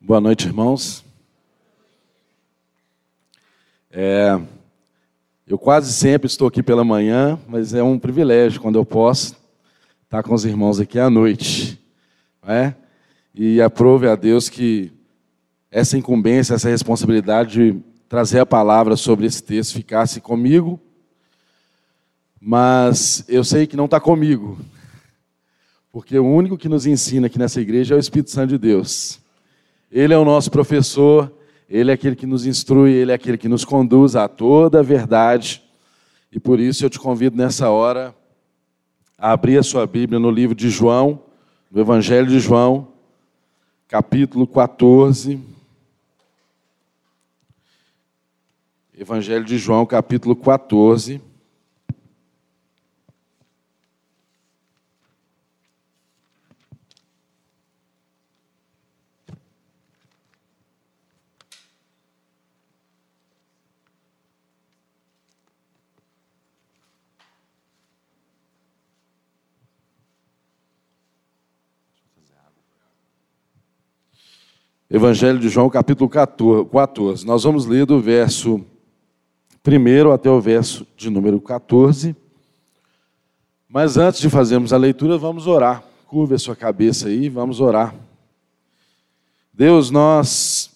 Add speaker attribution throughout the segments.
Speaker 1: Boa noite, irmãos. É, eu quase sempre estou aqui pela manhã, mas é um privilégio quando eu posso estar com os irmãos aqui à noite. É? E aprove a Deus que essa incumbência, essa responsabilidade de trazer a palavra sobre esse texto ficasse comigo, mas eu sei que não está comigo, porque o único que nos ensina aqui nessa igreja é o Espírito Santo de Deus. Ele é o nosso professor, ele é aquele que nos instrui, ele é aquele que nos conduz a toda a verdade. E por isso eu te convido nessa hora a abrir a sua Bíblia no livro de João, no Evangelho de João, capítulo 14. Evangelho de João, capítulo 14. Evangelho de João, capítulo 14. Nós vamos ler do verso 1 até o verso de número 14. Mas antes de fazermos a leitura, vamos orar. Curve a sua cabeça aí, vamos orar. Deus, nós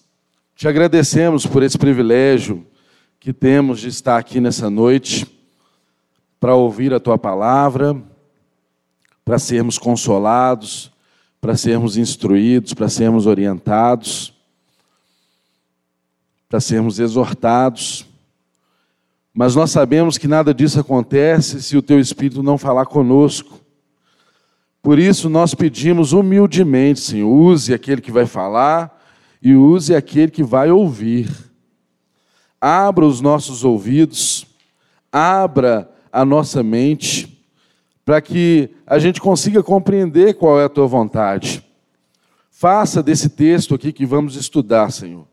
Speaker 1: te agradecemos por esse privilégio que temos de estar aqui nessa noite para ouvir a tua palavra, para sermos consolados, para sermos instruídos, para sermos orientados, para sermos exortados. Mas nós sabemos que nada disso acontece se o teu Espírito não falar conosco. Por isso nós pedimos humildemente, Senhor, use aquele que vai falar e use aquele que vai ouvir. Abra os nossos ouvidos, abra a nossa mente para que a gente consiga compreender qual é a tua vontade. Faça desse texto aqui que vamos estudar, Senhor,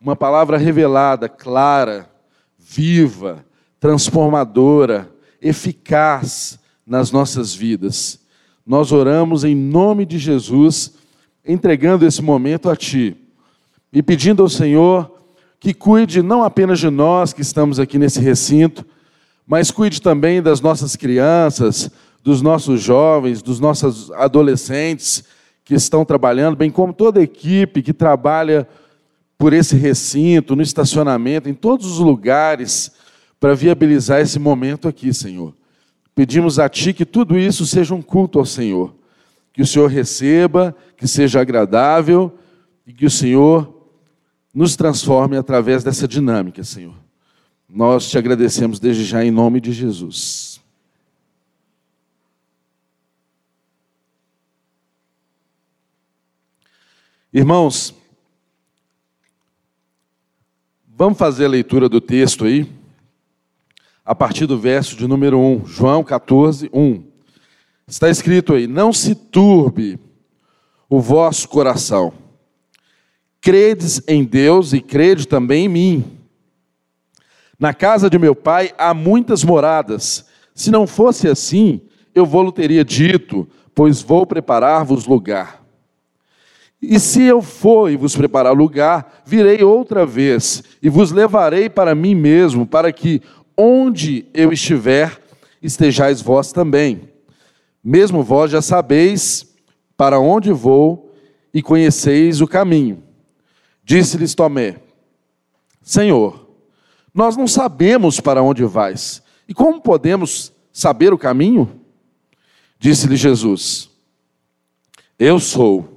Speaker 1: uma palavra revelada, clara, viva, transformadora, eficaz nas nossas vidas. Nós oramos em nome de Jesus, entregando esse momento a Ti e pedindo ao Senhor que cuide não apenas de nós que estamos aqui nesse recinto, mas cuide também das nossas crianças, dos nossos jovens, dos nossos adolescentes que estão trabalhando, bem como toda a equipe que trabalha por esse recinto, no estacionamento, em todos os lugares, para viabilizar esse momento aqui, Senhor. Pedimos a Ti que tudo isso seja um culto ao Senhor, que o Senhor receba, que seja agradável e que o Senhor nos transforme através dessa dinâmica, Senhor. Nós te agradecemos desde já em nome de Jesus. Irmãos, vamos fazer a leitura do texto aí, a partir do verso de número 1, João 14, 1. Está escrito aí: Não se turbe o vosso coração, credes em Deus e crede também em mim. Na casa de meu pai há muitas moradas. Se não fosse assim, eu vou-lhe teria dito, pois vou preparar-vos lugar. E se eu for e vos preparar lugar, virei outra vez e vos levarei para mim mesmo, para que onde eu estiver, estejais vós também. Mesmo vós já sabeis para onde vou e conheceis o caminho. Disse-lhes Tomé: Senhor, nós não sabemos para onde vais. E como podemos saber o caminho? Disse-lhe Jesus: Eu sou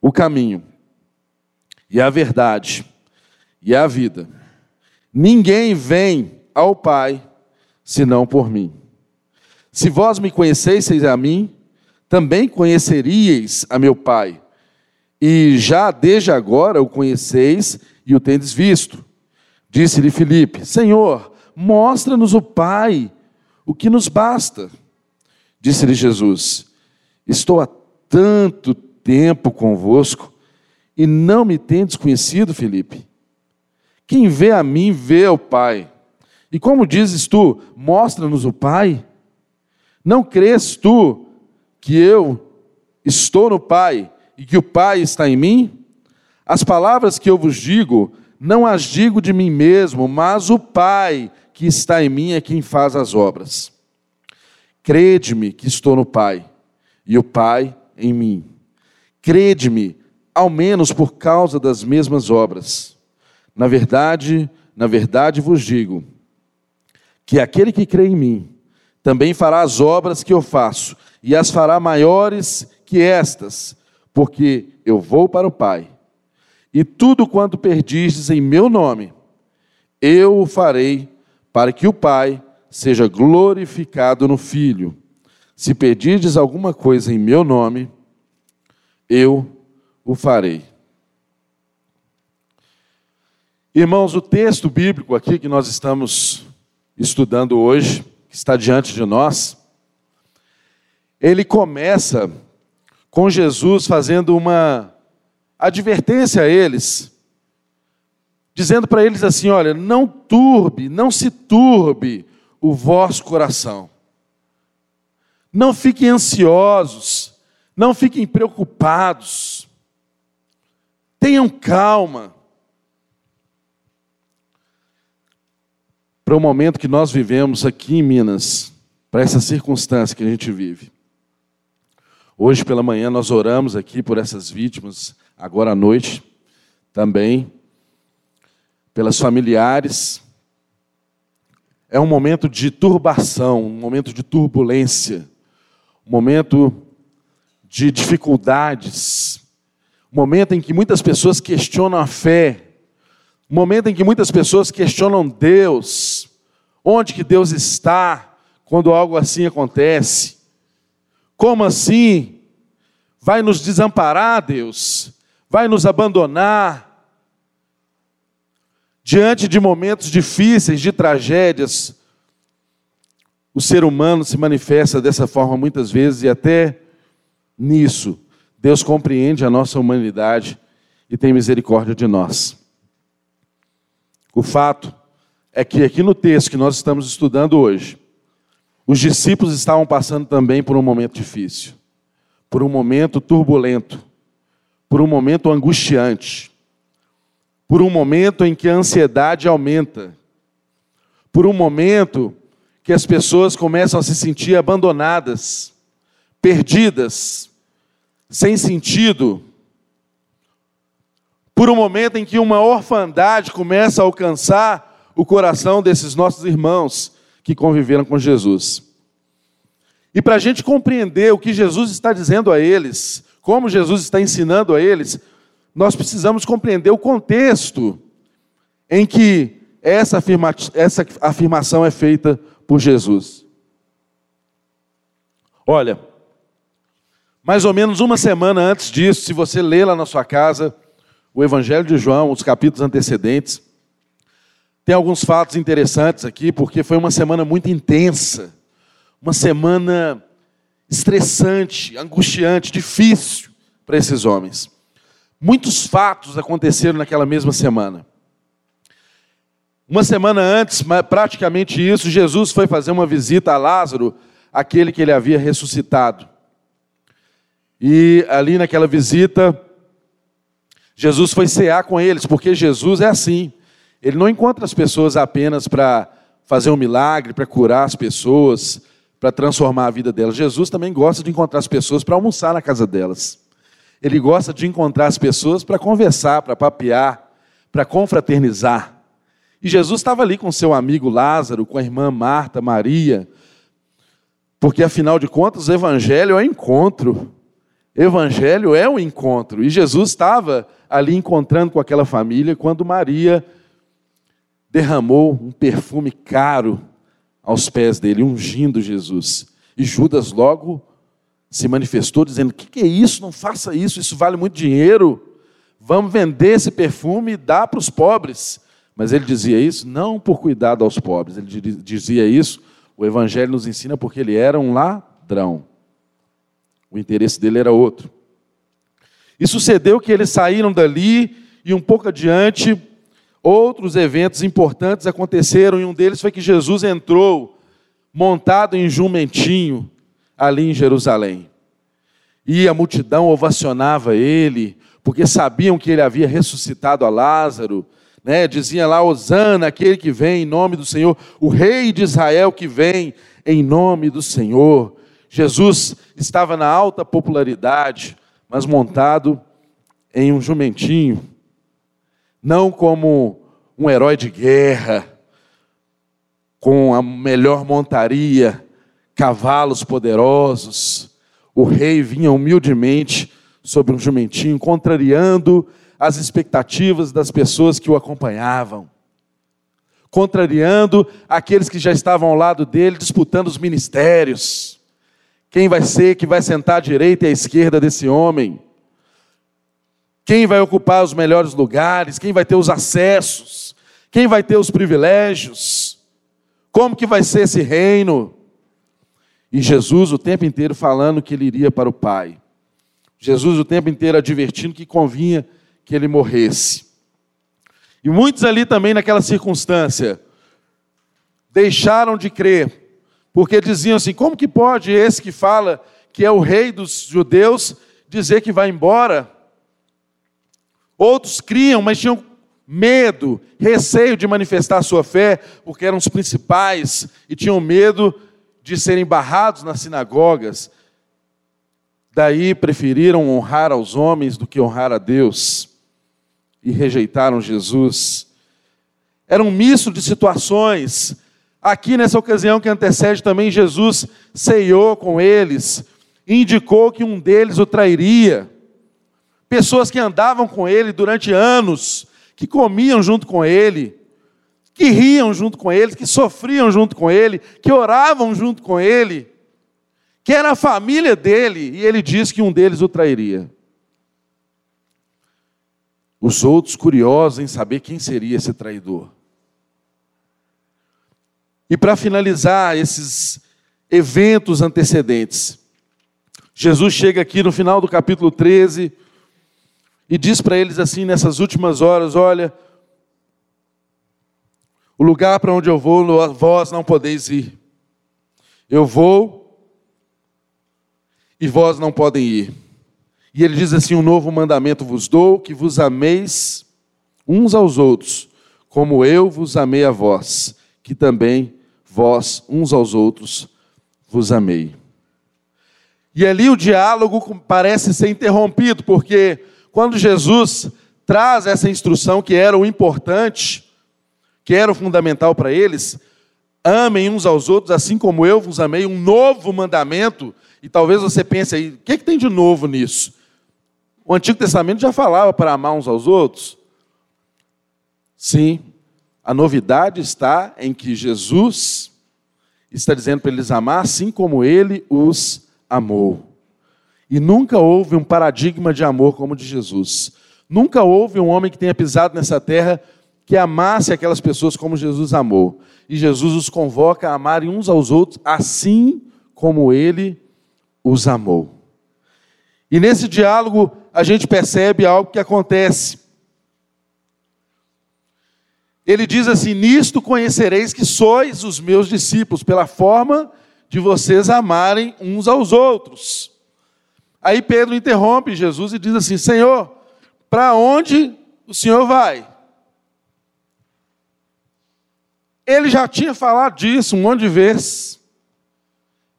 Speaker 1: o caminho, e a verdade, e a vida. Ninguém vem ao Pai senão por mim. Se vós me conhecesseis a mim, também conheceríeis a meu Pai e já desde agora o conheceis e o tendes visto. Disse-lhe Filipe: Senhor, mostra-nos o Pai, o que nos basta. Disse-lhe Jesus: Estou há tanto tempo convosco e não me tendes conhecido, Filipe. Quem vê a mim, vê o Pai. E como dizes tu, mostra-nos o Pai? Não crês tu que eu estou no Pai e que o Pai está em mim? As palavras que eu vos digo, não as digo de mim mesmo, mas o Pai que está em mim é quem faz as obras. Crede-me que estou no Pai e o Pai em mim. Crede-me, ao menos por causa das mesmas obras. Na verdade, na verdade vos digo que aquele que crê em mim também fará as obras que eu faço e as fará maiores que estas, porque eu vou para o Pai. E tudo quanto perdizes em meu nome, eu o farei para que o Pai seja glorificado no Filho. Se pedirdes alguma coisa em meu nome, eu o farei. Irmãos, o texto bíblico aqui que nós estamos estudando hoje, que está diante de nós, ele começa com Jesus fazendo uma advertência a eles, dizendo para eles assim: olha, não turbe, não se turbe o vosso coração. Não fiquem ansiosos, não fiquem preocupados. Tenham calma. Para o momento que nós vivemos aqui em Minas, para essa circunstância que a gente vive. Hoje pela manhã nós oramos aqui por essas vítimas, agora à noite também, pelas familiares. É um momento de turbação, um momento de turbulência, um momento de dificuldades, um momento em que muitas pessoas questionam a fé, um momento em que muitas pessoas questionam Deus, onde que Deus está quando algo assim acontece. Como assim? Vai nos desamparar, Deus? Vai nos abandonar? Diante de momentos difíceis, de tragédias, o ser humano se manifesta dessa forma muitas vezes e até nisso Deus compreende a nossa humanidade e tem misericórdia de nós. O fato é que aqui no texto que nós estamos estudando hoje, os discípulos estavam passando também por um momento difícil, por um momento turbulento, por um momento angustiante, por um momento em que a ansiedade aumenta, por um momento que as pessoas começam a se sentir abandonadas, perdidas, sem sentido, por um momento em que uma orfandade começa a alcançar o coração desses nossos irmãos que conviveram com Jesus. E para a gente compreender o que Jesus está dizendo a eles, como Jesus está ensinando a eles, nós precisamos compreender o contexto em que essa, afirma essa afirmação é feita por Jesus. Olha, mais ou menos uma semana antes disso, se você ler lá na sua casa o Evangelho de João, os capítulos antecedentes, tem alguns fatos interessantes aqui, porque foi uma semana muito intensa, uma semana estressante, angustiante, difícil para esses homens. Muitos fatos aconteceram naquela mesma semana. Uma semana antes, praticamente isso, Jesus foi fazer uma visita a Lázaro, aquele que ele havia ressuscitado. E ali naquela visita, Jesus foi cear com eles, porque Jesus é assim. Ele não encontra as pessoas apenas para fazer um milagre, para curar as pessoas, para transformar a vida delas. Jesus também gosta de encontrar as pessoas para almoçar na casa delas. Ele gosta de encontrar as pessoas para conversar, para papear, para confraternizar. E Jesus estava ali com seu amigo Lázaro, com a irmã Marta, Maria, porque afinal de contas o evangelho é encontro. Evangelho é um encontro. E Jesus estava ali encontrando com aquela família quando Maria derramou um perfume caro aos pés dele, ungindo Jesus. E Judas logo se manifestou dizendo: O que, que é isso? Não faça isso, isso vale muito dinheiro. Vamos vender esse perfume e dar para os pobres. Mas ele dizia isso não por cuidado aos pobres, ele dizia isso, o Evangelho nos ensina porque ele era um ladrão. O interesse dele era outro. E sucedeu que eles saíram dali e um pouco adiante Outros eventos importantes aconteceram e um deles foi que Jesus entrou montado em jumentinho ali em Jerusalém. e a multidão ovacionava ele, porque sabiam que ele havia ressuscitado a Lázaro. Né? Dizia lá, Osana, aquele que vem em nome do Senhor, o rei de Israel que vem em nome do Senhor. Jesus estava na alta popularidade, mas montado em um jumentinho, não como um herói de guerra, com a melhor montaria, cavalos poderosos. O rei vinha humildemente sobre um jumentinho, contrariando as expectativas das pessoas que o acompanhavam, contrariando aqueles que já estavam ao lado dele, disputando os ministérios. Quem vai ser que vai sentar à direita e à esquerda desse homem? Quem vai ocupar os melhores lugares? Quem vai ter os acessos? Quem vai ter os privilégios? Como que vai ser esse reino? E Jesus o tempo inteiro falando que ele iria para o Pai. Jesus o tempo inteiro advertindo que convinha que ele morresse. E muitos ali também naquela circunstância deixaram de crer, porque diziam assim: como que pode esse que fala que é o rei dos judeus dizer que vai embora? Outros criam, mas tinham medo, receio de manifestar sua fé, porque eram os principais e tinham medo de serem barrados nas sinagogas. Daí preferiram honrar aos homens do que honrar a Deus e rejeitaram Jesus. Era um misto de situações. Aqui nessa ocasião que antecede também, Jesus ceiou com eles, indicou que um deles o trairia pessoas que andavam com ele durante anos, que comiam junto com ele, que riam junto com ele, que sofriam junto com ele, que oravam junto com ele, que era a família dele, e ele disse que um deles o trairia. Os outros curiosos em saber quem seria esse traidor. E para finalizar esses eventos antecedentes, Jesus chega aqui no final do capítulo 13 e diz para eles assim nessas últimas horas: Olha, o lugar para onde eu vou, vós não podeis ir. Eu vou e vós não podem ir. E ele diz assim: Um novo mandamento vos dou, que vos ameis uns aos outros, como eu vos amei a vós, que também vós uns aos outros vos amei. E ali o diálogo parece ser interrompido, porque quando Jesus traz essa instrução que era o importante, que era o fundamental para eles, amem uns aos outros assim como eu vos amei, um novo mandamento, e talvez você pense aí, o que, que tem de novo nisso? O Antigo Testamento já falava para amar uns aos outros. Sim, a novidade está em que Jesus está dizendo para eles amar assim como ele os amou. E nunca houve um paradigma de amor como o de Jesus. Nunca houve um homem que tenha pisado nessa terra que amasse aquelas pessoas como Jesus amou. E Jesus os convoca a amarem uns aos outros assim como ele os amou. E nesse diálogo a gente percebe algo que acontece. Ele diz assim: Nisto conhecereis que sois os meus discípulos, pela forma de vocês amarem uns aos outros. Aí Pedro interrompe Jesus e diz assim: Senhor, para onde o Senhor vai? Ele já tinha falado disso um monte de vezes.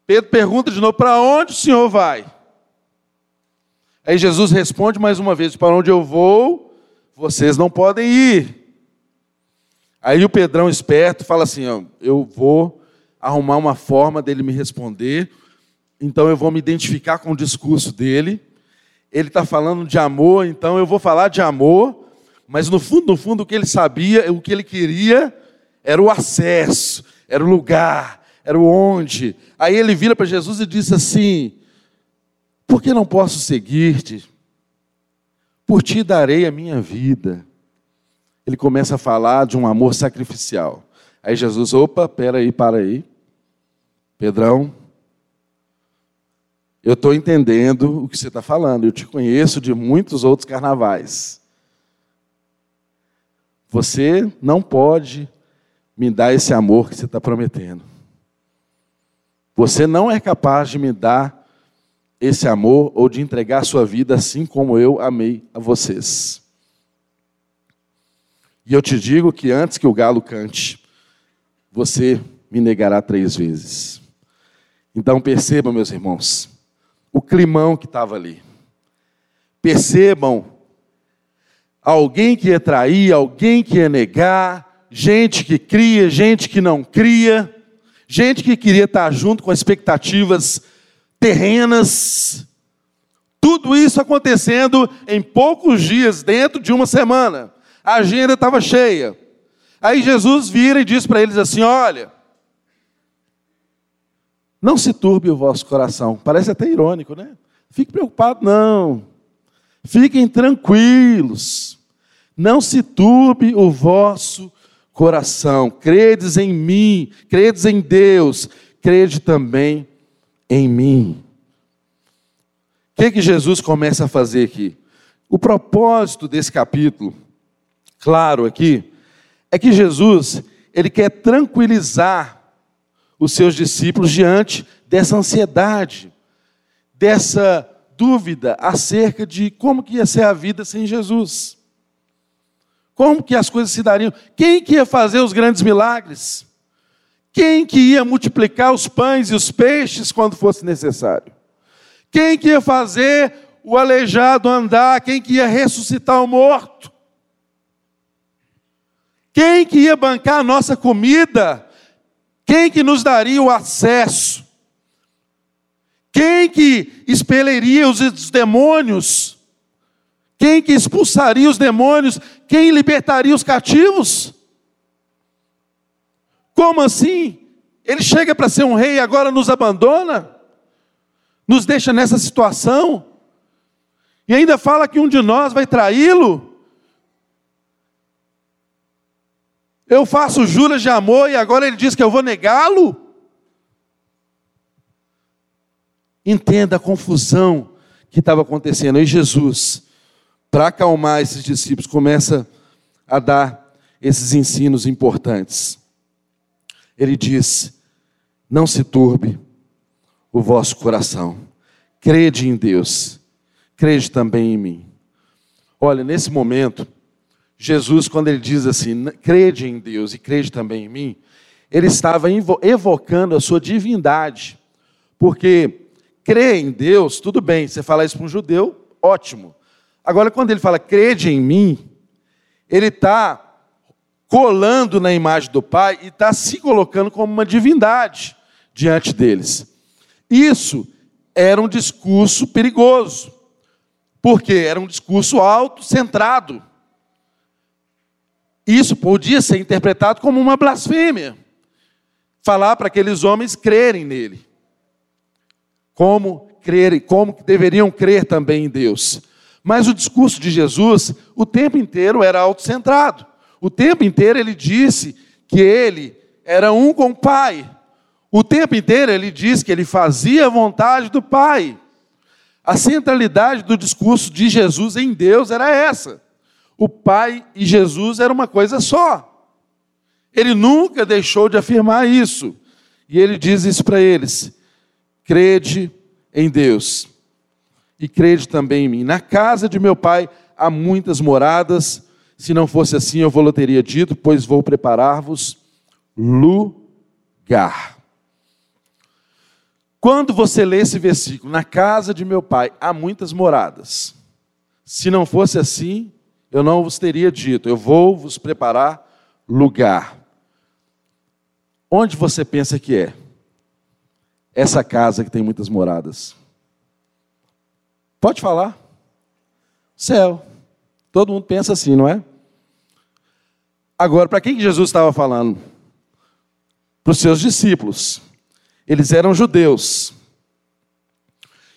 Speaker 1: Pedro pergunta de novo: para onde o Senhor vai? Aí Jesus responde mais uma vez: para onde eu vou, vocês não podem ir. Aí o Pedrão esperto fala assim: eu vou arrumar uma forma dele me responder então eu vou me identificar com o discurso dele. Ele está falando de amor, então eu vou falar de amor, mas no fundo, no fundo, o que ele sabia, o que ele queria, era o acesso, era o lugar, era o onde. Aí ele vira para Jesus e diz assim: Por que não posso seguir-te? Por ti darei a minha vida. Ele começa a falar de um amor sacrificial. Aí Jesus, opa, peraí, para aí. Pedrão, eu estou entendendo o que você está falando. Eu te conheço de muitos outros carnavais. Você não pode me dar esse amor que você está prometendo. Você não é capaz de me dar esse amor ou de entregar a sua vida assim como eu amei a vocês. E eu te digo que antes que o galo cante, você me negará três vezes. Então percebam, meus irmãos, o climão que estava ali. Percebam alguém que ia trair, alguém que ia negar, gente que cria, gente que não cria, gente que queria estar junto com expectativas terrenas. Tudo isso acontecendo em poucos dias, dentro de uma semana. A agenda estava cheia. Aí Jesus vira e diz para eles assim: Olha, não se turbe o vosso coração. Parece até irônico, né? Fique preocupado, não. Fiquem tranquilos. Não se turbe o vosso coração. Credes em mim, credes em Deus, crede também em mim. O que, que Jesus começa a fazer aqui? O propósito desse capítulo, claro aqui, é que Jesus, ele quer tranquilizar os seus discípulos diante dessa ansiedade, dessa dúvida acerca de como que ia ser a vida sem Jesus. Como que as coisas se dariam? Quem que ia fazer os grandes milagres? Quem que ia multiplicar os pães e os peixes quando fosse necessário? Quem que ia fazer o aleijado andar? Quem que ia ressuscitar o morto? Quem que ia bancar a nossa comida? Quem que nos daria o acesso? Quem que expeliria os demônios? Quem que expulsaria os demônios? Quem libertaria os cativos? Como assim? Ele chega para ser um rei e agora nos abandona? Nos deixa nessa situação? E ainda fala que um de nós vai traí-lo? Eu faço juras de amor e agora ele diz que eu vou negá-lo? Entenda a confusão que estava acontecendo. E Jesus, para acalmar esses discípulos, começa a dar esses ensinos importantes ele diz: Não se turbe o vosso coração, crede em Deus, crede também em mim. Olha, nesse momento, Jesus, quando ele diz assim, crede em Deus e crede também em mim, ele estava evocando a sua divindade, porque crer em Deus, tudo bem, você falar isso para um judeu, ótimo. Agora, quando ele fala crede em mim, ele está colando na imagem do Pai e está se colocando como uma divindade diante deles. Isso era um discurso perigoso, porque era um discurso autocentrado. Isso podia ser interpretado como uma blasfêmia. Falar para aqueles homens crerem nele. Como crerem, como deveriam crer também em Deus. Mas o discurso de Jesus, o tempo inteiro era autocentrado. O tempo inteiro ele disse que ele era um com o Pai. O tempo inteiro ele disse que ele fazia a vontade do Pai. A centralidade do discurso de Jesus em Deus era essa. O Pai e Jesus era uma coisa só. Ele nunca deixou de afirmar isso. E ele diz isso para eles: crede em Deus e crede também em mim. Na casa de meu pai há muitas moradas, se não fosse assim, eu vou teria dito, pois vou preparar-vos lugar. Quando você lê esse versículo, na casa de meu pai há muitas moradas. Se não fosse assim, eu não vos teria dito, eu vou vos preparar lugar. Onde você pensa que é? Essa casa que tem muitas moradas. Pode falar. Céu. Todo mundo pensa assim, não é? Agora, para quem Jesus estava falando? Para os seus discípulos. Eles eram judeus.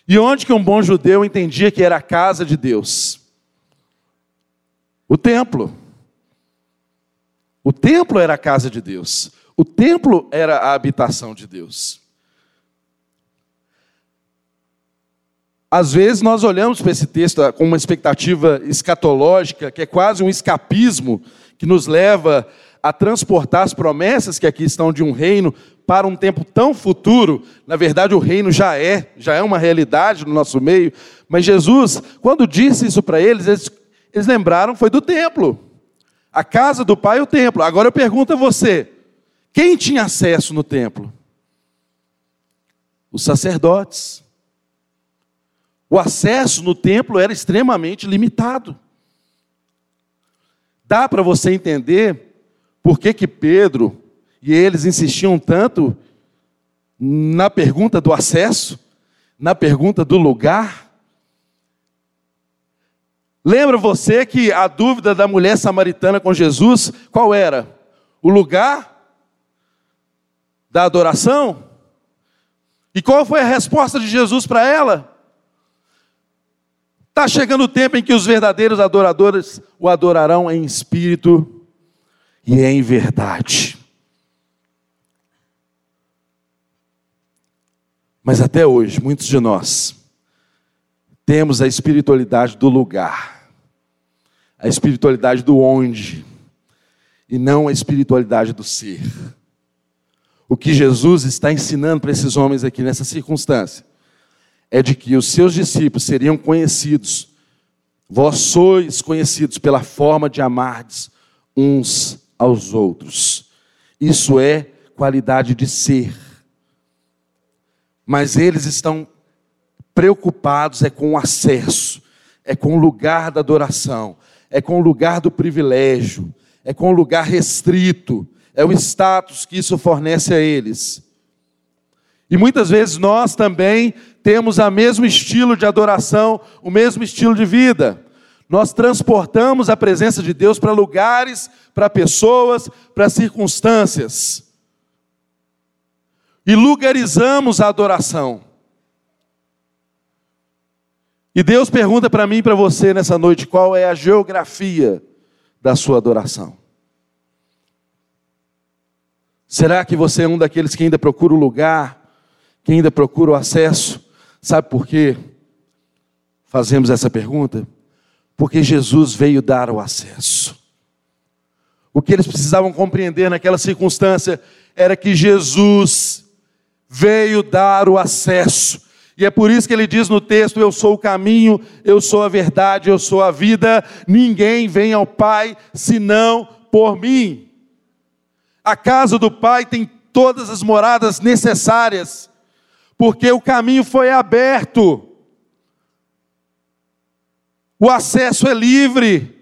Speaker 1: E onde que um bom judeu entendia que era a casa de Deus? O templo. O templo era a casa de Deus. O templo era a habitação de Deus. Às vezes nós olhamos para esse texto com uma expectativa escatológica, que é quase um escapismo, que nos leva a transportar as promessas que aqui estão de um reino para um tempo tão futuro, na verdade o reino já é, já é uma realidade no nosso meio, mas Jesus, quando disse isso para eles, eles, eles lembraram, foi do templo. A casa do pai e o templo. Agora eu pergunto a você: quem tinha acesso no templo? Os sacerdotes. O acesso no templo era extremamente limitado. Dá para você entender por que, que Pedro e eles insistiam tanto na pergunta do acesso, na pergunta do lugar? Lembra você que a dúvida da mulher samaritana com Jesus, qual era? O lugar da adoração? E qual foi a resposta de Jesus para ela? Está chegando o tempo em que os verdadeiros adoradores o adorarão em espírito e em verdade. Mas até hoje, muitos de nós temos a espiritualidade do lugar a espiritualidade do onde e não a espiritualidade do ser. O que Jesus está ensinando para esses homens aqui nessa circunstância é de que os seus discípulos seriam conhecidos, vós sois conhecidos pela forma de amardes uns aos outros. Isso é qualidade de ser. Mas eles estão preocupados é com o acesso, é com o lugar da adoração, é com o lugar do privilégio, é com o lugar restrito, é o status que isso fornece a eles. E muitas vezes nós também temos o mesmo estilo de adoração, o mesmo estilo de vida. Nós transportamos a presença de Deus para lugares, para pessoas, para circunstâncias. E lugarizamos a adoração. E Deus pergunta para mim e para você nessa noite qual é a geografia da sua adoração. Será que você é um daqueles que ainda procura o lugar, que ainda procura o acesso? Sabe por quê? Fazemos essa pergunta? Porque Jesus veio dar o acesso. O que eles precisavam compreender naquela circunstância era que Jesus veio dar o acesso. E é por isso que ele diz no texto: Eu sou o caminho, eu sou a verdade, eu sou a vida. Ninguém vem ao Pai senão por mim. A casa do Pai tem todas as moradas necessárias, porque o caminho foi aberto, o acesso é livre.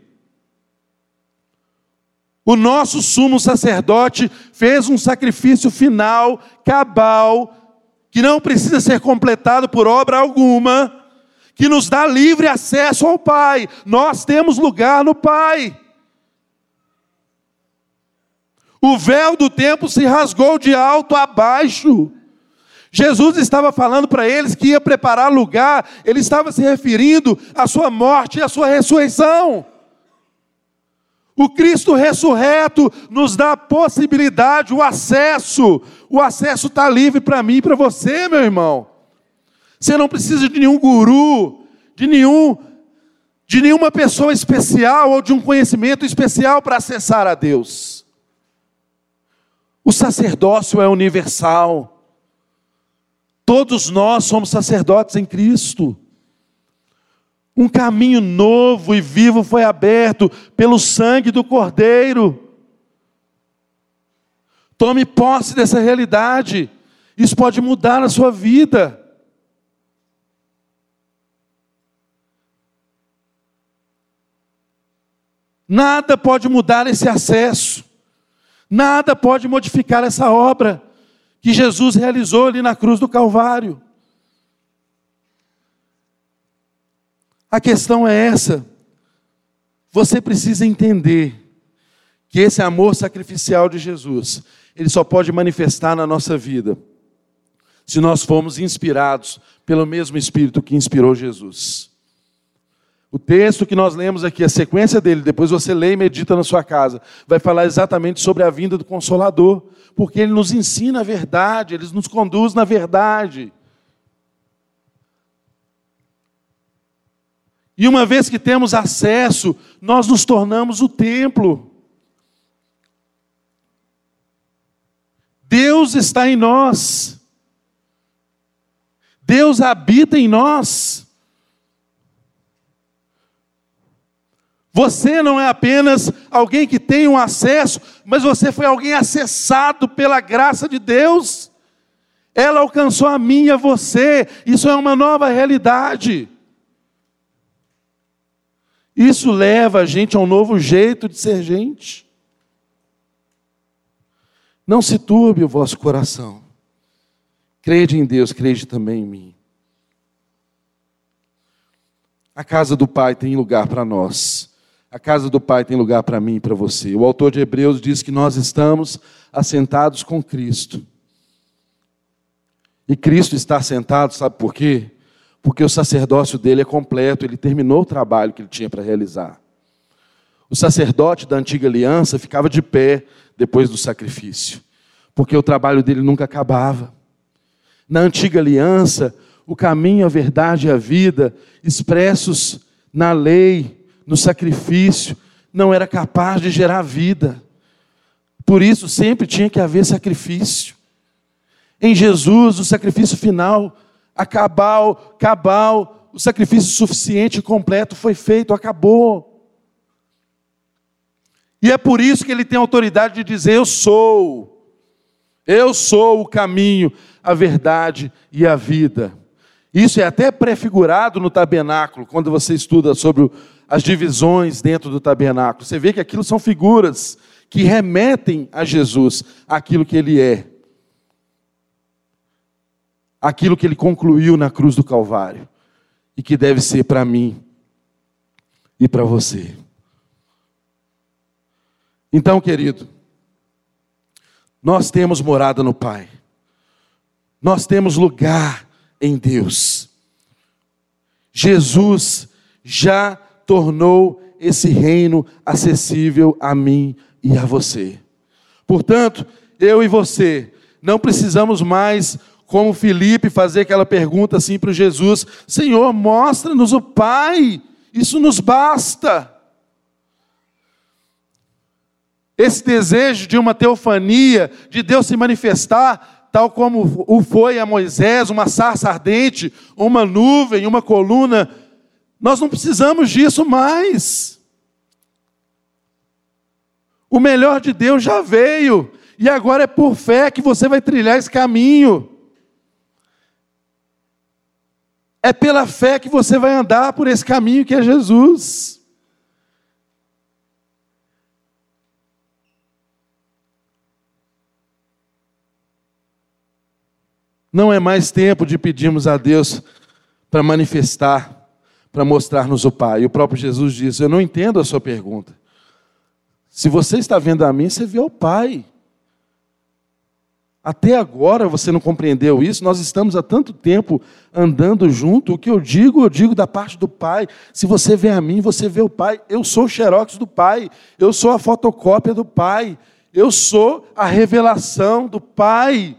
Speaker 1: O nosso sumo sacerdote fez um sacrifício final, cabal, que não precisa ser completado por obra alguma, que nos dá livre acesso ao Pai. Nós temos lugar no Pai. O véu do templo se rasgou de alto a baixo. Jesus estava falando para eles que ia preparar lugar, ele estava se referindo à sua morte e à sua ressurreição. O Cristo ressurreto nos dá a possibilidade, o acesso. O acesso está livre para mim e para você, meu irmão. Você não precisa de nenhum guru, de nenhum, de nenhuma pessoa especial ou de um conhecimento especial para acessar a Deus. O sacerdócio é universal. Todos nós somos sacerdotes em Cristo. Um caminho novo e vivo foi aberto pelo sangue do Cordeiro. Tome posse dessa realidade. Isso pode mudar a sua vida. Nada pode mudar esse acesso. Nada pode modificar essa obra que Jesus realizou ali na cruz do Calvário. A questão é essa. Você precisa entender que esse amor sacrificial de Jesus, ele só pode manifestar na nossa vida se nós formos inspirados pelo mesmo Espírito que inspirou Jesus. O texto que nós lemos aqui, a sequência dele, depois você lê e medita na sua casa, vai falar exatamente sobre a vinda do Consolador, porque ele nos ensina a verdade, ele nos conduz na verdade. E uma vez que temos acesso, nós nos tornamos o templo. Deus está em nós. Deus habita em nós. Você não é apenas alguém que tem um acesso, mas você foi alguém acessado pela graça de Deus. Ela alcançou a mim e a você. Isso é uma nova realidade. Isso leva a gente a um novo jeito de ser gente. Não se turbe o vosso coração. Crede em Deus, crede também em mim. A casa do Pai tem lugar para nós. A casa do Pai tem lugar para mim e para você. O autor de Hebreus diz que nós estamos assentados com Cristo. E Cristo está sentado, sabe por quê? Porque o sacerdócio dele é completo, ele terminou o trabalho que ele tinha para realizar. O sacerdote da antiga aliança ficava de pé depois do sacrifício, porque o trabalho dele nunca acabava. Na antiga aliança, o caminho, a verdade e a vida, expressos na lei, no sacrifício, não era capaz de gerar vida. Por isso sempre tinha que haver sacrifício. Em Jesus, o sacrifício final, acabou, cabal, o sacrifício suficiente e completo foi feito, acabou. E é por isso que ele tem autoridade de dizer: Eu sou, eu sou o caminho, a verdade e a vida. Isso é até prefigurado no tabernáculo, quando você estuda sobre as divisões dentro do tabernáculo. Você vê que aquilo são figuras que remetem a Jesus, aquilo que ele é aquilo que ele concluiu na cruz do Calvário e que deve ser para mim e para você. Então, querido, nós temos morada no Pai, nós temos lugar em Deus. Jesus já tornou esse reino acessível a mim e a você. Portanto, eu e você não precisamos mais como Felipe fazer aquela pergunta assim para Jesus: Senhor, mostra-nos o Pai, isso nos basta. Esse desejo de uma teofania, de Deus se manifestar, tal como o foi a Moisés, uma sarça ardente, uma nuvem, uma coluna, nós não precisamos disso mais. O melhor de Deus já veio, e agora é por fé que você vai trilhar esse caminho. É pela fé que você vai andar por esse caminho que é Jesus. Não é mais tempo de pedirmos a Deus para manifestar, para mostrar-nos o Pai. E o próprio Jesus diz: Eu não entendo a sua pergunta. Se você está vendo a mim, você vê o Pai. Até agora você não compreendeu isso, nós estamos há tanto tempo andando junto. O que eu digo, eu digo da parte do Pai. Se você vê a mim, você vê o Pai. Eu sou o xerox do Pai, eu sou a fotocópia do Pai, eu sou a revelação do Pai.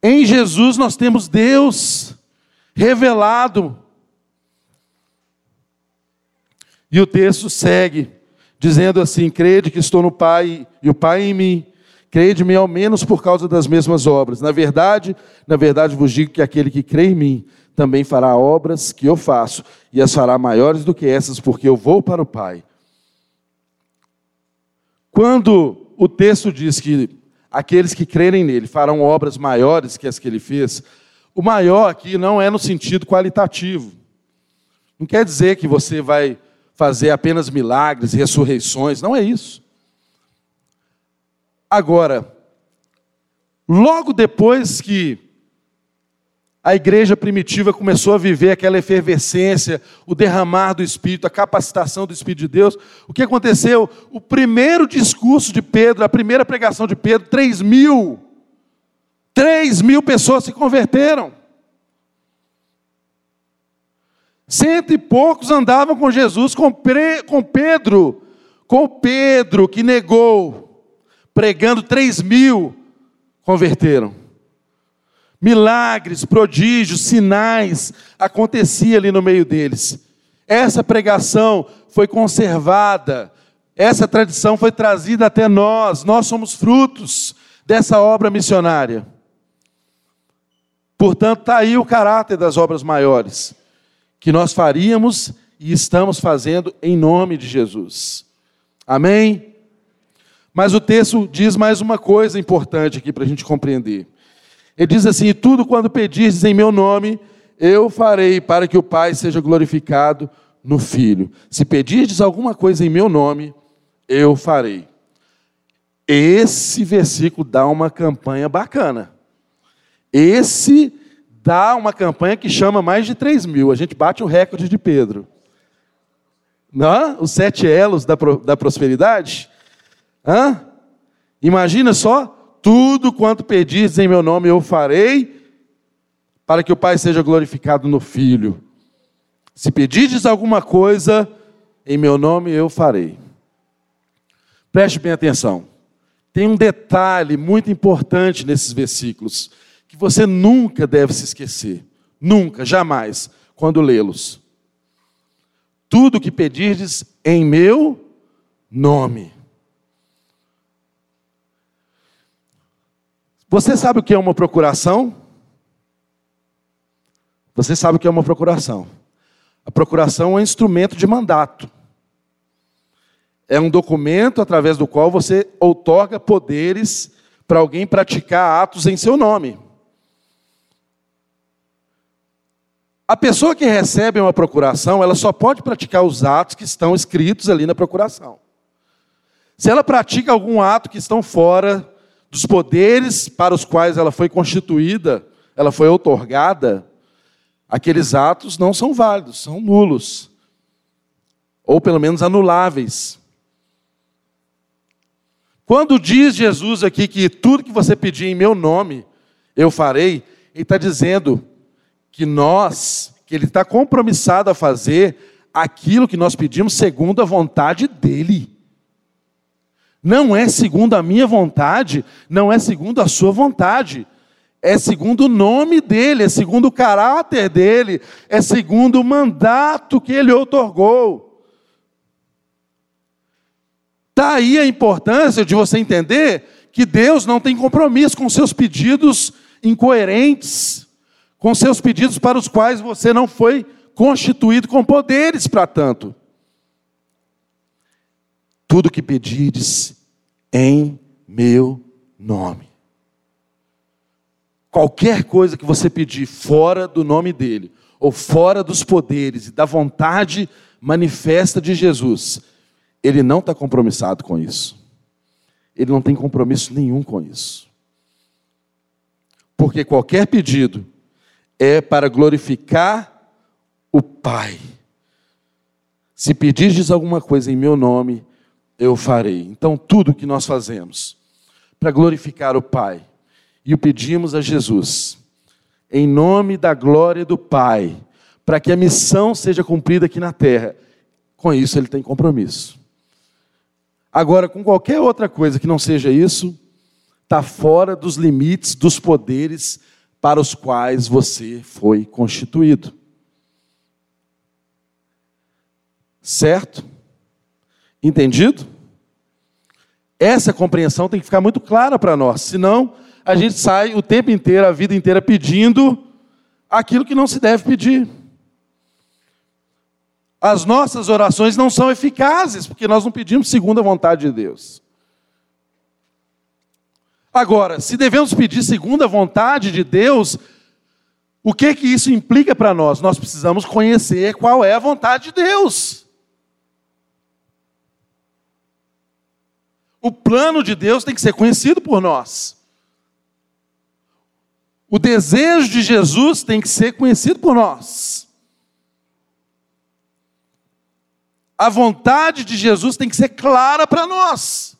Speaker 1: Em Jesus nós temos Deus revelado. E o texto segue, dizendo assim: Crede que estou no Pai e o Pai em mim. Crede-me ao menos por causa das mesmas obras. Na verdade, na verdade vos digo que aquele que crê em mim também fará obras que eu faço, e as fará maiores do que essas, porque eu vou para o Pai. Quando o texto diz que aqueles que crerem nele farão obras maiores que as que ele fez, o maior aqui não é no sentido qualitativo. Não quer dizer que você vai fazer apenas milagres, ressurreições, não é isso. Agora, logo depois que a igreja primitiva começou a viver aquela efervescência, o derramar do Espírito, a capacitação do Espírito de Deus, o que aconteceu? O primeiro discurso de Pedro, a primeira pregação de Pedro, três mil, três mil pessoas se converteram. Cento e poucos andavam com Jesus, com, com Pedro, com Pedro que negou, pregando três mil, converteram. Milagres, prodígios, sinais aconteciam ali no meio deles. Essa pregação foi conservada, essa tradição foi trazida até nós, nós somos frutos dessa obra missionária. Portanto, está aí o caráter das obras maiores, que nós faríamos e estamos fazendo em nome de Jesus. Amém? Mas o texto diz mais uma coisa importante aqui para a gente compreender. Ele diz assim: Tudo quando pedires em meu nome, eu farei para que o Pai seja glorificado no Filho. Se pedirdes alguma coisa em meu nome, eu farei. Esse versículo dá uma campanha bacana. Esse dá uma campanha que chama mais de 3 mil. A gente bate o recorde de Pedro. Não? Os sete elos da, da prosperidade. Hã? Imagina só, tudo quanto pedis em meu nome eu farei, para que o Pai seja glorificado no Filho. Se pedirdes alguma coisa em meu nome eu farei. Preste bem atenção. Tem um detalhe muito importante nesses versículos que você nunca deve se esquecer. Nunca, jamais, quando lê-los. Tudo que pedirdes em meu nome. Você sabe o que é uma procuração? Você sabe o que é uma procuração? A procuração é um instrumento de mandato. É um documento através do qual você outorga poderes para alguém praticar atos em seu nome. A pessoa que recebe uma procuração, ela só pode praticar os atos que estão escritos ali na procuração. Se ela pratica algum ato que estão fora dos poderes para os quais ela foi constituída, ela foi outorgada, aqueles atos não são válidos, são nulos. Ou pelo menos anuláveis. Quando diz Jesus aqui que tudo que você pedir em meu nome, eu farei, ele está dizendo que nós, que Ele está compromissado a fazer aquilo que nós pedimos segundo a vontade dEle. Não é segundo a minha vontade, não é segundo a sua vontade. É segundo o nome dele, é segundo o caráter dele, é segundo o mandato que ele otorgou. Está aí a importância de você entender que Deus não tem compromisso com seus pedidos incoerentes com seus pedidos para os quais você não foi constituído com poderes para tanto. Tudo que pedires em meu nome. Qualquer coisa que você pedir fora do nome dele, ou fora dos poderes e da vontade manifesta de Jesus, ele não está compromissado com isso. Ele não tem compromisso nenhum com isso. Porque qualquer pedido é para glorificar o Pai. Se pedirdes alguma coisa em meu nome, eu farei. Então, tudo que nós fazemos para glorificar o Pai, e o pedimos a Jesus, em nome da glória do Pai, para que a missão seja cumprida aqui na terra, com isso ele tem compromisso. Agora, com qualquer outra coisa que não seja isso, está fora dos limites dos poderes para os quais você foi constituído. Certo? Entendido? Essa compreensão tem que ficar muito clara para nós, senão a gente sai o tempo inteiro, a vida inteira pedindo aquilo que não se deve pedir. As nossas orações não são eficazes, porque nós não pedimos segundo a vontade de Deus. Agora, se devemos pedir segundo a vontade de Deus, o que que isso implica para nós? Nós precisamos conhecer qual é a vontade de Deus. O plano de Deus tem que ser conhecido por nós. O desejo de Jesus tem que ser conhecido por nós. A vontade de Jesus tem que ser clara para nós,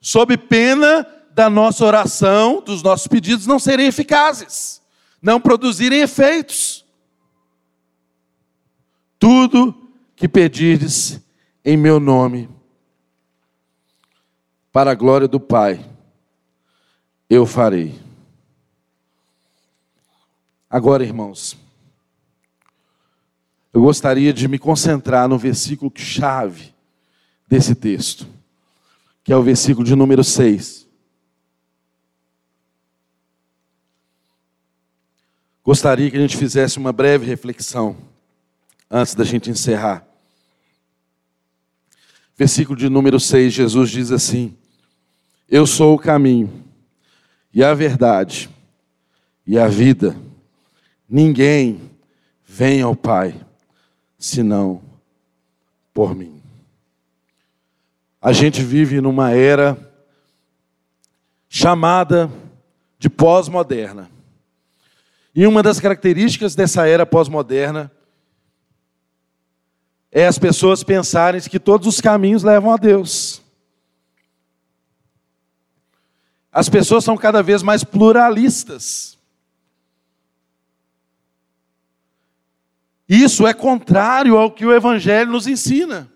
Speaker 1: sob pena da nossa oração, dos nossos pedidos não serem eficazes, não produzirem efeitos. Tudo que pedires em meu nome, para a glória do Pai, eu farei. Agora, irmãos, eu gostaria de me concentrar no versículo chave desse texto, que é o versículo de número 6. Gostaria que a gente fizesse uma breve reflexão antes da gente encerrar. Versículo de número 6, Jesus diz assim: Eu sou o caminho, e a verdade, e a vida. Ninguém vem ao Pai senão por mim. A gente vive numa era chamada de pós-moderna. E uma das características dessa era pós-moderna é as pessoas pensarem que todos os caminhos levam a Deus. As pessoas são cada vez mais pluralistas. Isso é contrário ao que o Evangelho nos ensina.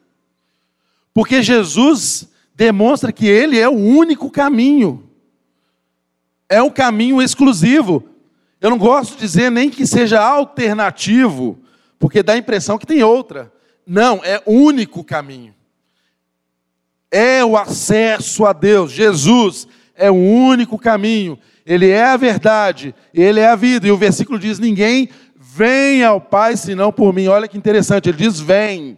Speaker 1: Porque Jesus demonstra que Ele é o único caminho. É o caminho exclusivo. Eu não gosto de dizer nem que seja alternativo, porque dá a impressão que tem outra. Não, é único caminho. É o acesso a Deus. Jesus é o único caminho. Ele é a verdade, ele é a vida. E o versículo diz: ninguém vem ao Pai senão por mim. Olha que interessante, ele diz vem.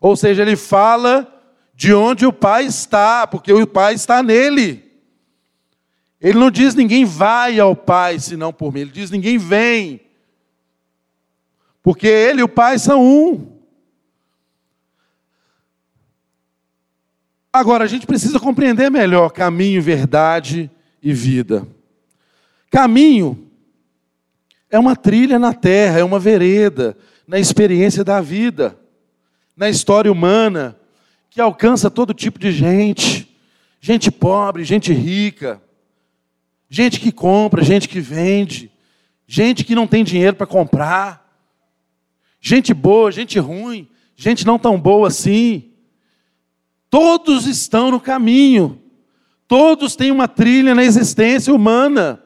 Speaker 1: Ou seja, ele fala de onde o Pai está, porque o Pai está nele. Ele não diz ninguém vai ao Pai senão por mim, ele diz ninguém vem. Porque ele e o Pai são um. Agora, a gente precisa compreender melhor caminho, verdade e vida. Caminho é uma trilha na terra, é uma vereda, na experiência da vida, na história humana, que alcança todo tipo de gente, gente pobre, gente rica, gente que compra, gente que vende, gente que não tem dinheiro para comprar, gente boa, gente ruim, gente não tão boa assim. Todos estão no caminho, todos têm uma trilha na existência humana.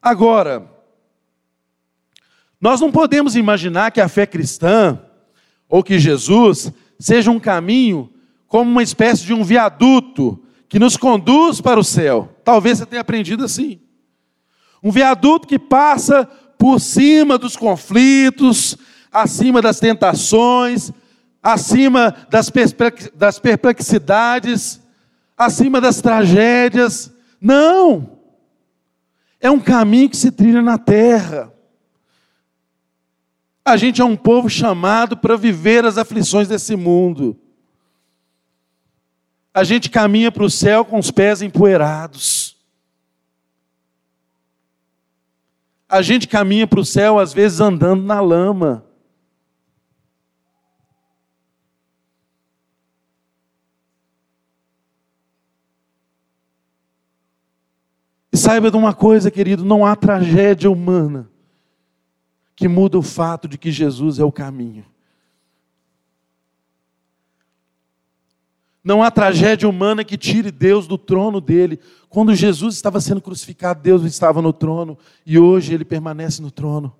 Speaker 1: Agora, nós não podemos imaginar que a fé cristã ou que Jesus seja um caminho como uma espécie de um viaduto que nos conduz para o céu. Talvez você tenha aprendido assim. Um viaduto que passa por cima dos conflitos, acima das tentações, acima das perplexidades, acima das tragédias. Não! É um caminho que se trilha na terra. A gente é um povo chamado para viver as aflições desse mundo. A gente caminha para o céu com os pés empoeirados. A gente caminha para o céu, às vezes, andando na lama. E saiba de uma coisa, querido: não há tragédia humana que muda o fato de que Jesus é o caminho. Não há tragédia humana que tire Deus do trono dele. Quando Jesus estava sendo crucificado, Deus estava no trono e hoje ele permanece no trono.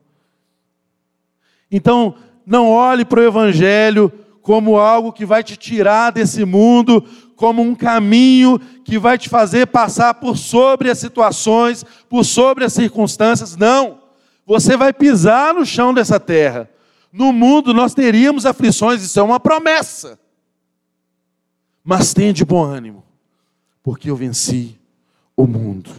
Speaker 1: Então, não olhe para o Evangelho como algo que vai te tirar desse mundo, como um caminho que vai te fazer passar por sobre as situações, por sobre as circunstâncias. Não. Você vai pisar no chão dessa terra. No mundo nós teríamos aflições, isso é uma promessa. Mas tenha de bom ânimo, porque eu venci o mundo.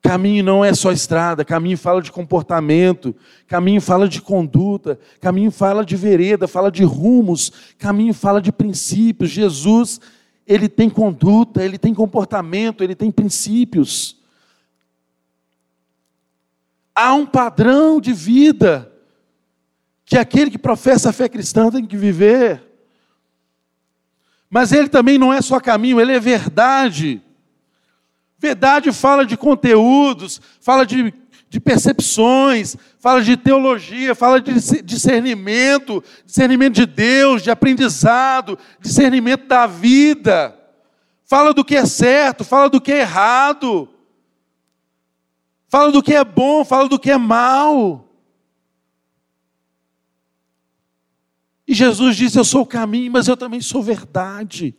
Speaker 1: Caminho não é só estrada, caminho fala de comportamento, caminho fala de conduta, caminho fala de vereda, fala de rumos, caminho fala de princípios. Jesus, ele tem conduta, ele tem comportamento, ele tem princípios. Há um padrão de vida que aquele que professa a fé cristã tem que viver. Mas ele também não é só caminho, ele é verdade. Verdade fala de conteúdos, fala de, de percepções, fala de teologia, fala de discernimento, discernimento de Deus, de aprendizado, discernimento da vida. Fala do que é certo, fala do que é errado. Fala do que é bom, fala do que é mal. E Jesus disse: Eu sou o caminho, mas eu também sou verdade.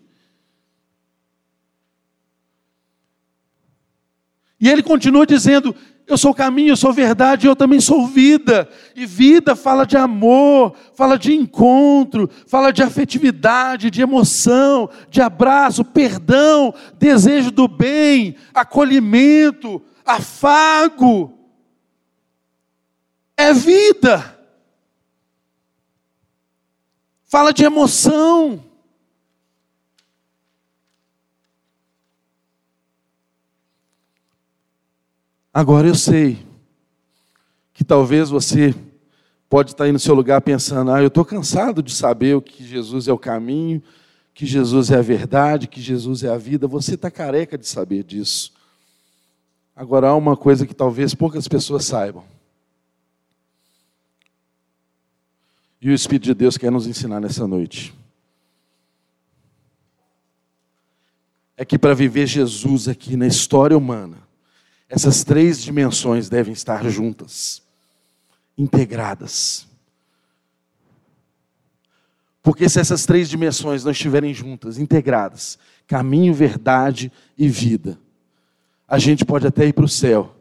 Speaker 1: E ele continua dizendo: Eu sou o caminho, eu sou verdade, eu também sou vida. E vida fala de amor, fala de encontro, fala de afetividade, de emoção, de abraço, perdão, desejo do bem, acolhimento, afago. É vida. Fala de emoção. Agora eu sei que talvez você pode estar aí no seu lugar pensando: ah, eu estou cansado de saber que Jesus é o caminho, que Jesus é a verdade, que Jesus é a vida. Você está careca de saber disso. Agora há uma coisa que talvez poucas pessoas saibam. E o Espírito de Deus quer nos ensinar nessa noite. É que para viver Jesus aqui na história humana, essas três dimensões devem estar juntas, integradas. Porque se essas três dimensões não estiverem juntas, integradas, caminho, verdade e vida, a gente pode até ir para o céu,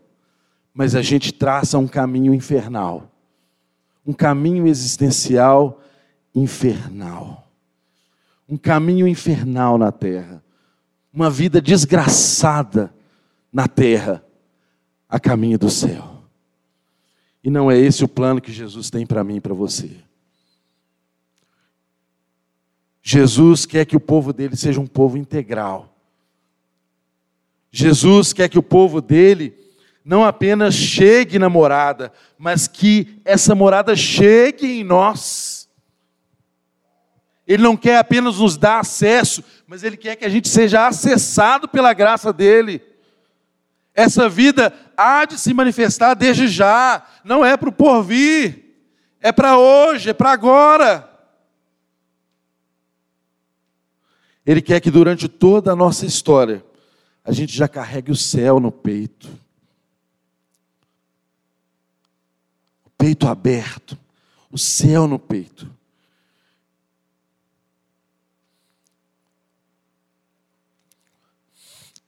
Speaker 1: mas a gente traça um caminho infernal, um caminho existencial infernal, um caminho infernal na terra, uma vida desgraçada na terra a caminho do céu. E não é esse o plano que Jesus tem para mim e para você. Jesus quer que o povo dele seja um povo integral. Jesus quer que o povo dele não apenas chegue na morada, mas que essa morada chegue em nós. Ele não quer apenas nos dar acesso, mas ele quer que a gente seja acessado pela graça dele. Essa vida há de se manifestar desde já, não é para o porvir, é para hoje, é para agora. Ele quer que durante toda a nossa história, a gente já carregue o céu no peito. O peito aberto, o céu no peito.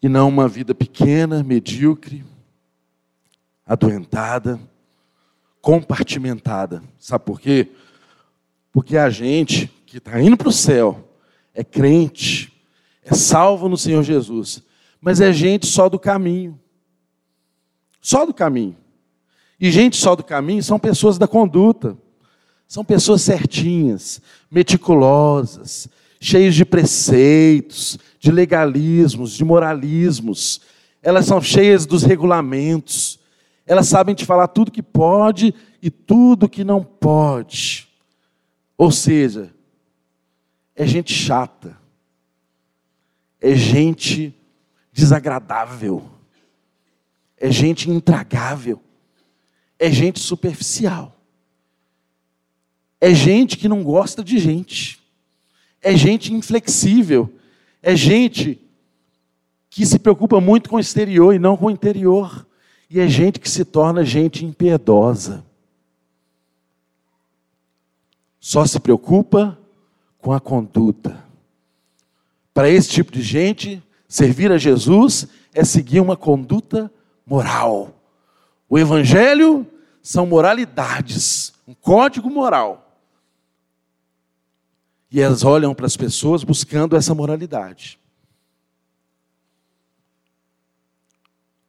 Speaker 1: e não uma vida pequena, medíocre, adoentada, compartimentada. Sabe por quê? Porque a gente que está indo para o céu é crente, é salvo no Senhor Jesus, mas é gente só do caminho. Só do caminho. E gente só do caminho são pessoas da conduta. São pessoas certinhas, meticulosas, cheias de preceitos, de legalismos, de moralismos. Elas são cheias dos regulamentos. Elas sabem te falar tudo que pode e tudo que não pode. Ou seja, é gente chata. É gente desagradável. É gente intragável. É gente superficial. É gente que não gosta de gente. É gente inflexível é gente que se preocupa muito com o exterior e não com o interior. E é gente que se torna gente impiedosa. Só se preocupa com a conduta. Para esse tipo de gente, servir a Jesus é seguir uma conduta moral. O Evangelho são moralidades, um código moral. E elas olham para as pessoas buscando essa moralidade.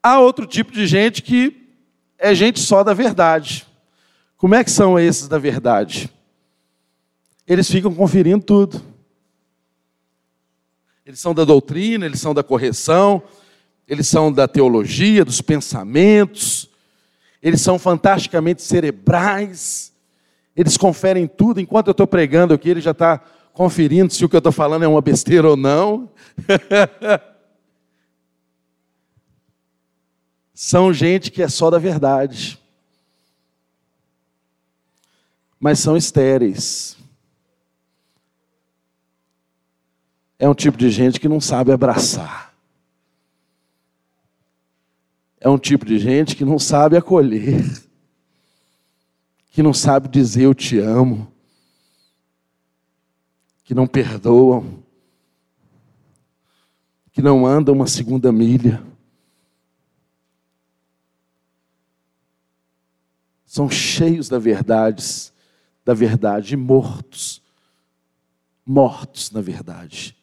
Speaker 1: Há outro tipo de gente que é gente só da verdade. Como é que são esses da verdade? Eles ficam conferindo tudo. Eles são da doutrina, eles são da correção, eles são da teologia, dos pensamentos, eles são fantasticamente cerebrais, eles conferem tudo, enquanto eu estou pregando aqui, ele já está conferindo se o que eu estou falando é uma besteira ou não. são gente que é só da verdade. Mas são estéreis. É um tipo de gente que não sabe abraçar. É um tipo de gente que não sabe acolher. Que não sabe dizer eu te amo que não perdoam, que não andam uma segunda milha. São cheios da verdade, da verdade, mortos. Mortos na verdade.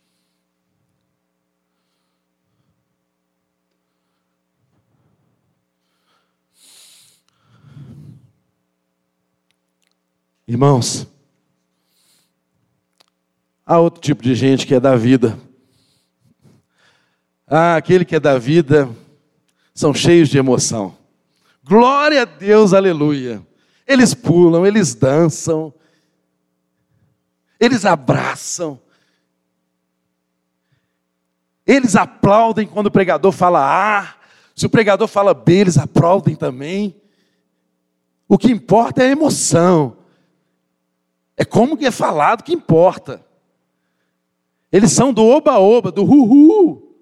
Speaker 1: Irmãos, há outro tipo de gente que é da vida. Ah, aquele que é da vida são cheios de emoção. Glória a Deus, aleluia. Eles pulam, eles dançam, eles abraçam, eles aplaudem quando o pregador fala A, se o pregador fala B, eles aplaudem também. O que importa é a emoção, é como que é falado que importa. Eles são do oba-oba, do ru-ru.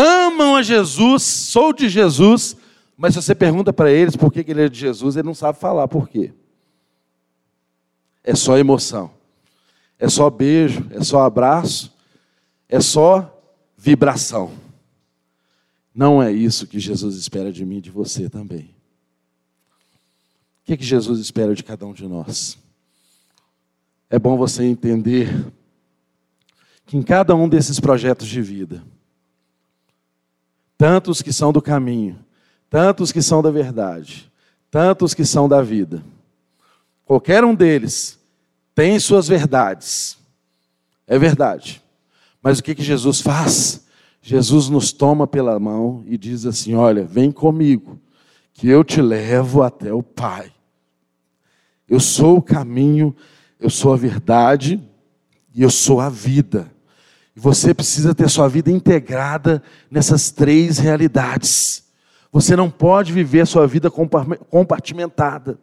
Speaker 1: amam a Jesus, sou de Jesus, mas se você pergunta para eles por que ele é de Jesus, ele não sabe falar por quê. É só emoção, é só beijo, é só abraço, é só vibração. Não é isso que Jesus espera de mim e de você também. Que, que Jesus espera de cada um de nós? É bom você entender que em cada um desses projetos de vida, tantos que são do caminho, tantos que são da verdade, tantos que são da vida. Qualquer um deles tem suas verdades. É verdade. Mas o que, que Jesus faz? Jesus nos toma pela mão e diz assim: Olha, vem comigo, que eu te levo até o Pai. Eu sou o caminho, eu sou a verdade e eu sou a vida. Você precisa ter sua vida integrada nessas três realidades. Você não pode viver sua vida compartimentada.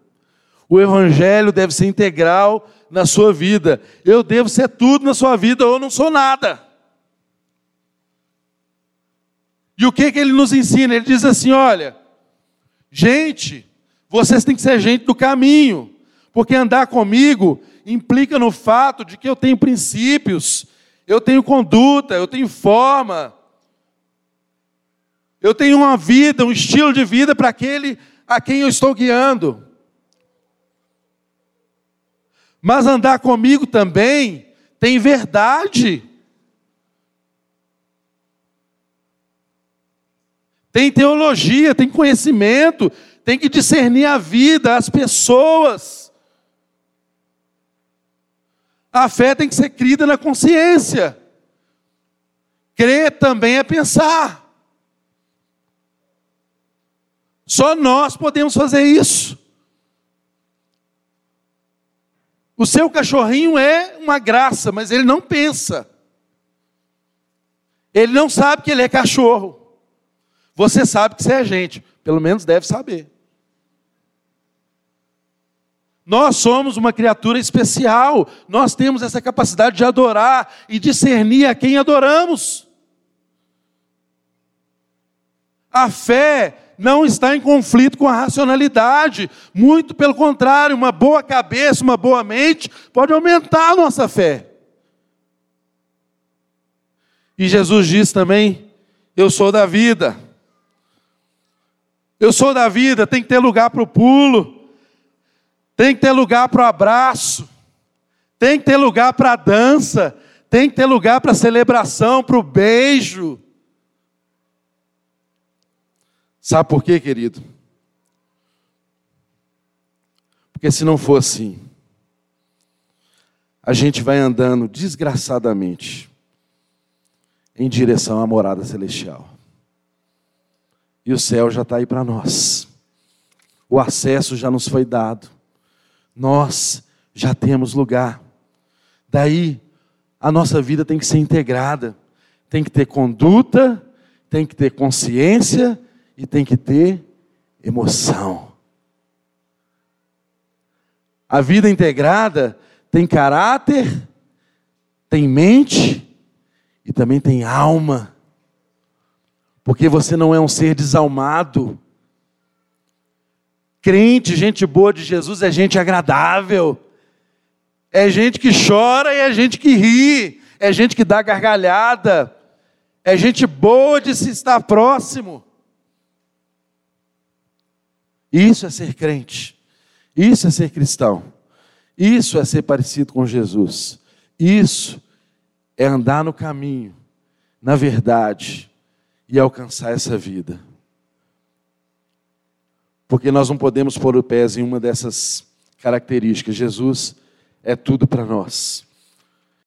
Speaker 1: O evangelho deve ser integral na sua vida. Eu devo ser tudo na sua vida ou não sou nada. E o que que ele nos ensina? Ele diz assim: olha, gente, vocês têm que ser gente do caminho, porque andar comigo implica no fato de que eu tenho princípios, eu tenho conduta, eu tenho forma, eu tenho uma vida, um estilo de vida para aquele a quem eu estou guiando. Mas andar comigo também tem verdade. Tem teologia, tem conhecimento, tem que discernir a vida, as pessoas. A fé tem que ser crida na consciência. Crer também é pensar. Só nós podemos fazer isso. O seu cachorrinho é uma graça, mas ele não pensa. Ele não sabe que ele é cachorro. Você sabe que você é gente, pelo menos deve saber. Nós somos uma criatura especial, nós temos essa capacidade de adorar e discernir a quem adoramos. A fé não está em conflito com a racionalidade, muito pelo contrário, uma boa cabeça, uma boa mente pode aumentar a nossa fé. E Jesus diz também: Eu sou da vida. Eu sou da vida, tem que ter lugar para o pulo. Tem que ter lugar para o abraço, tem que ter lugar para a dança, tem que ter lugar para a celebração, para o beijo. Sabe por quê, querido? Porque se não for assim, a gente vai andando desgraçadamente em direção à morada celestial. E o céu já está aí para nós. O acesso já nos foi dado nós já temos lugar. Daí, a nossa vida tem que ser integrada, tem que ter conduta, tem que ter consciência e tem que ter emoção. A vida integrada tem caráter, tem mente e também tem alma. Porque você não é um ser desalmado. Crente, gente boa de Jesus é gente agradável. É gente que chora e é gente que ri, é gente que dá gargalhada, é gente boa de se estar próximo. Isso é ser crente, isso é ser cristão, isso é ser parecido com Jesus, isso é andar no caminho, na verdade, e alcançar essa vida. Porque nós não podemos pôr o pés em uma dessas características. Jesus é tudo para nós.